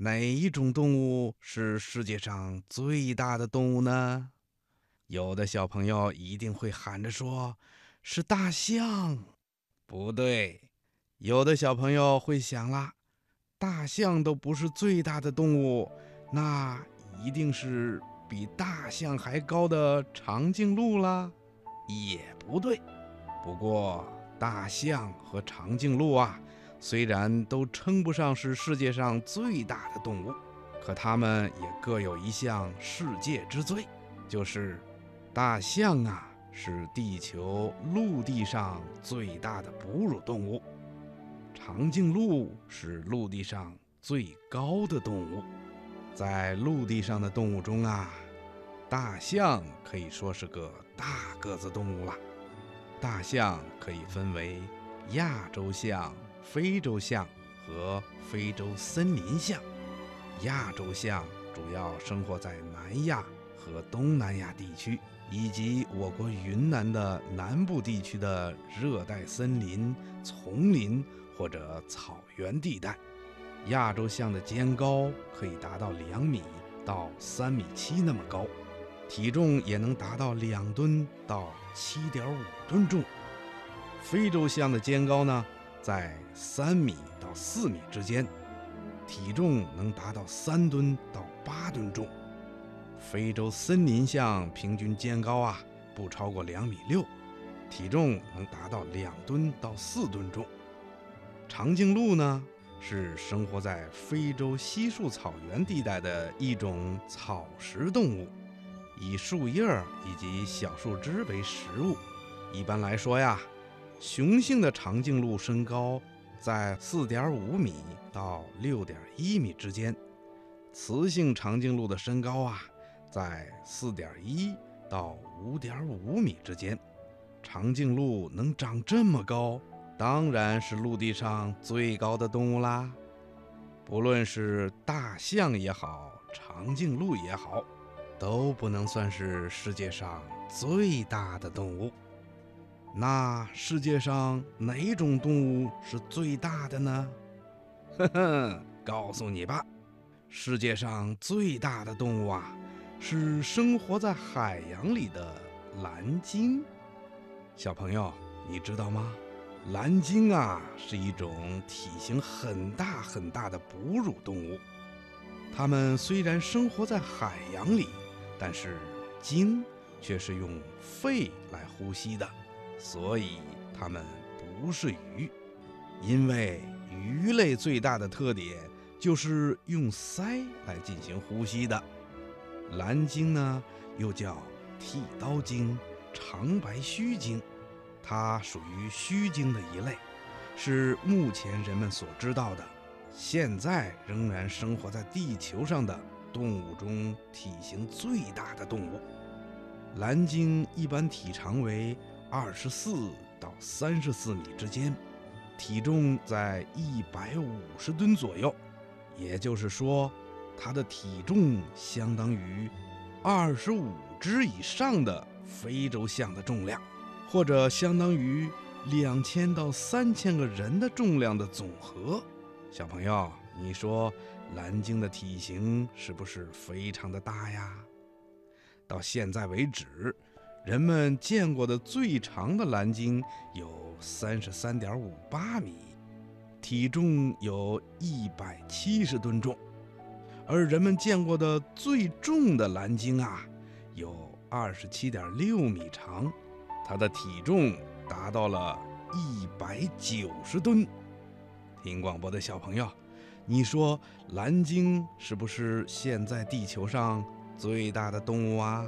哪一种动物是世界上最大的动物呢？有的小朋友一定会喊着说：“是大象。”不对，有的小朋友会想啦：“大象都不是最大的动物，那一定是比大象还高的长颈鹿啦。”也不对。不过，大象和长颈鹿啊，虽然都称不上是世界上最大的动物，可它们也各有一项世界之最，就是大象啊是地球陆地上最大的哺乳动物，长颈鹿是陆地上最高的动物。在陆地上的动物中啊，大象可以说是个大个子动物了。大象可以分为亚洲象、非洲象和非洲森林象。亚洲象主要生活在南亚和东南亚地区，以及我国云南的南部地区的热带森林、丛林或者草原地带。亚洲象的肩高可以达到两米到三米七那么高。体重也能达到两吨到七点五吨重。非洲象的肩高呢，在三米到四米之间，体重能达到三吨到八吨重。非洲森林象平均肩高啊不超过两米六，体重能达到两吨到四吨重。长颈鹿呢，是生活在非洲稀树草原地带的一种草食动物。以树叶儿以及小树枝为食物。一般来说呀，雄性的长颈鹿身高在四点五米到六点一米之间，雌性长颈鹿的身高啊在四点一到五点五米之间。长颈鹿能长这么高，当然是陆地上最高的动物啦。不论是大象也好，长颈鹿也好。都不能算是世界上最大的动物。那世界上哪种动物是最大的呢？呵呵，告诉你吧，世界上最大的动物啊，是生活在海洋里的蓝鲸。小朋友，你知道吗？蓝鲸啊，是一种体型很大很大的哺乳动物。它们虽然生活在海洋里。但是鲸却是用肺来呼吸的，所以它们不是鱼。因为鱼类最大的特点就是用鳃来进行呼吸的。蓝鲸呢，又叫剃刀鲸、长白须鲸，它属于须鲸的一类，是目前人们所知道的，现在仍然生活在地球上的。动物中体型最大的动物，蓝鲸一般体长为二十四到三十四米之间，体重在一百五十吨左右。也就是说，它的体重相当于二十五只以上的非洲象的重量，或者相当于两千到三千个人的重量的总和。小朋友，你说？蓝鲸的体型是不是非常的大呀？到现在为止，人们见过的最长的蓝鲸有三十三点五八米，体重有一百七十吨重；而人们见过的最重的蓝鲸啊，有二十七点六米长，它的体重达到了一百九十吨。听广播的小朋友。你说蓝鲸是不是现在地球上最大的动物啊？